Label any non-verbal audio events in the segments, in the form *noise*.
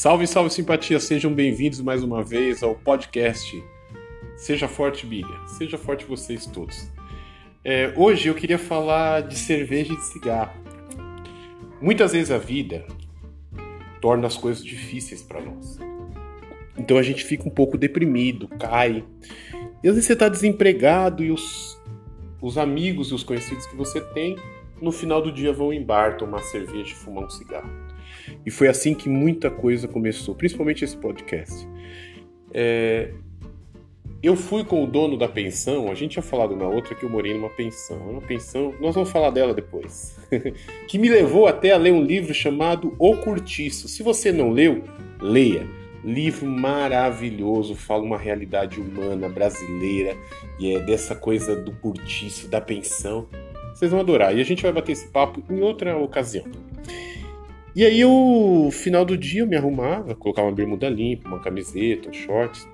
Salve, salve simpatia, sejam bem-vindos mais uma vez ao podcast Seja Forte Biga, seja forte vocês todos. É, hoje eu queria falar de cerveja e de cigarro. Muitas vezes a vida torna as coisas difíceis para nós. Então a gente fica um pouco deprimido, cai. E às vezes você está desempregado e os, os amigos e os conhecidos que você tem no final do dia vão em bar tomar cerveja e fumar um cigarro. E foi assim que muita coisa começou, principalmente esse podcast. É... Eu fui com o dono da pensão, a gente tinha falado na outra que eu morei numa pensão. Uma pensão, nós vamos falar dela depois. *laughs* que me levou até a ler um livro chamado O Curtiço. Se você não leu, leia. Livro maravilhoso, fala uma realidade humana brasileira e é dessa coisa do curtiço, da pensão. Vocês vão adorar. E a gente vai bater esse papo em outra ocasião. E aí, o final do dia, eu me arrumava, colocava uma bermuda limpa, uma camiseta, um shorts.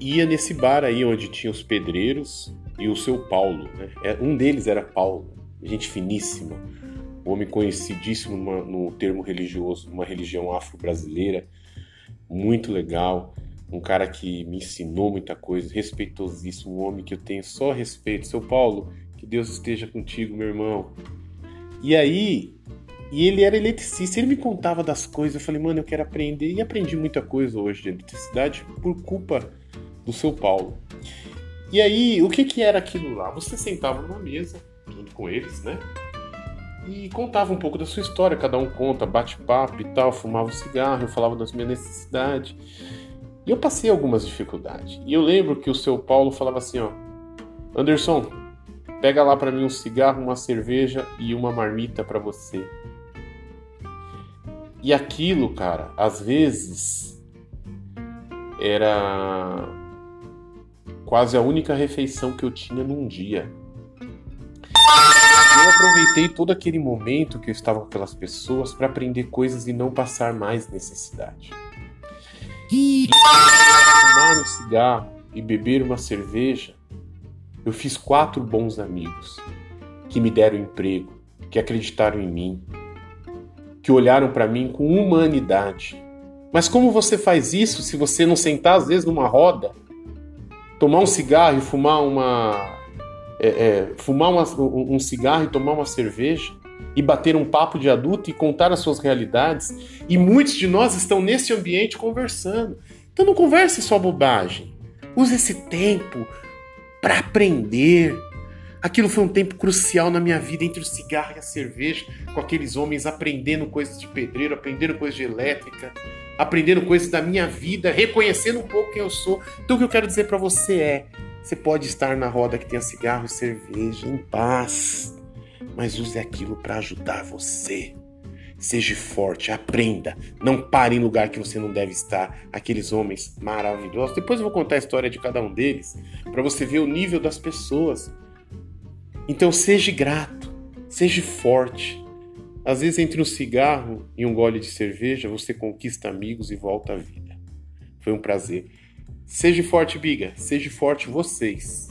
Ia nesse bar aí onde tinha os pedreiros e o seu Paulo. Né? É, um deles era Paulo, gente finíssima, homem conhecidíssimo numa, no termo religioso, uma religião afro-brasileira, muito legal. Um cara que me ensinou muita coisa, respeitosíssimo, um homem que eu tenho só respeito. Seu Paulo, que Deus esteja contigo, meu irmão. E aí, e ele era eletricista, ele me contava das coisas, eu falei, mano, eu quero aprender. E aprendi muita coisa hoje de eletricidade por culpa do seu Paulo. E aí, o que que era aquilo lá? Você sentava numa mesa, junto com eles, né? E contava um pouco da sua história, cada um conta, bate-papo e tal, fumava um cigarro, eu falava das minhas necessidades. E eu passei algumas dificuldades. E eu lembro que o seu Paulo falava assim, ó, Anderson, Pega lá para mim um cigarro, uma cerveja e uma marmita para você. E aquilo, cara, às vezes era quase a única refeição que eu tinha num dia. Eu aproveitei todo aquele momento que eu estava com aquelas pessoas para aprender coisas e não passar mais necessidade. E fumar um cigarro e beber uma cerveja eu fiz quatro bons amigos que me deram emprego, que acreditaram em mim, que olharam para mim com humanidade. Mas como você faz isso se você não sentar às vezes numa roda, tomar um cigarro e fumar uma é, é, fumar uma, um cigarro e tomar uma cerveja e bater um papo de adulto e contar as suas realidades? E muitos de nós estão nesse ambiente conversando. Então não converse só bobagem. Use esse tempo para aprender. Aquilo foi um tempo crucial na minha vida entre o cigarro e a cerveja, com aqueles homens aprendendo coisas de pedreiro, aprendendo coisas de elétrica, aprendendo coisas da minha vida, reconhecendo um pouco quem eu sou. Então o que eu quero dizer para você é: você pode estar na roda que tem cigarro e cerveja em paz, mas use aquilo para ajudar você. Seja forte, aprenda. Não pare em lugar que você não deve estar. Aqueles homens maravilhosos. Depois eu vou contar a história de cada um deles para você ver o nível das pessoas. Então seja grato, seja forte. Às vezes entre um cigarro e um gole de cerveja você conquista amigos e volta à vida. Foi um prazer. Seja forte, Biga. Seja forte vocês.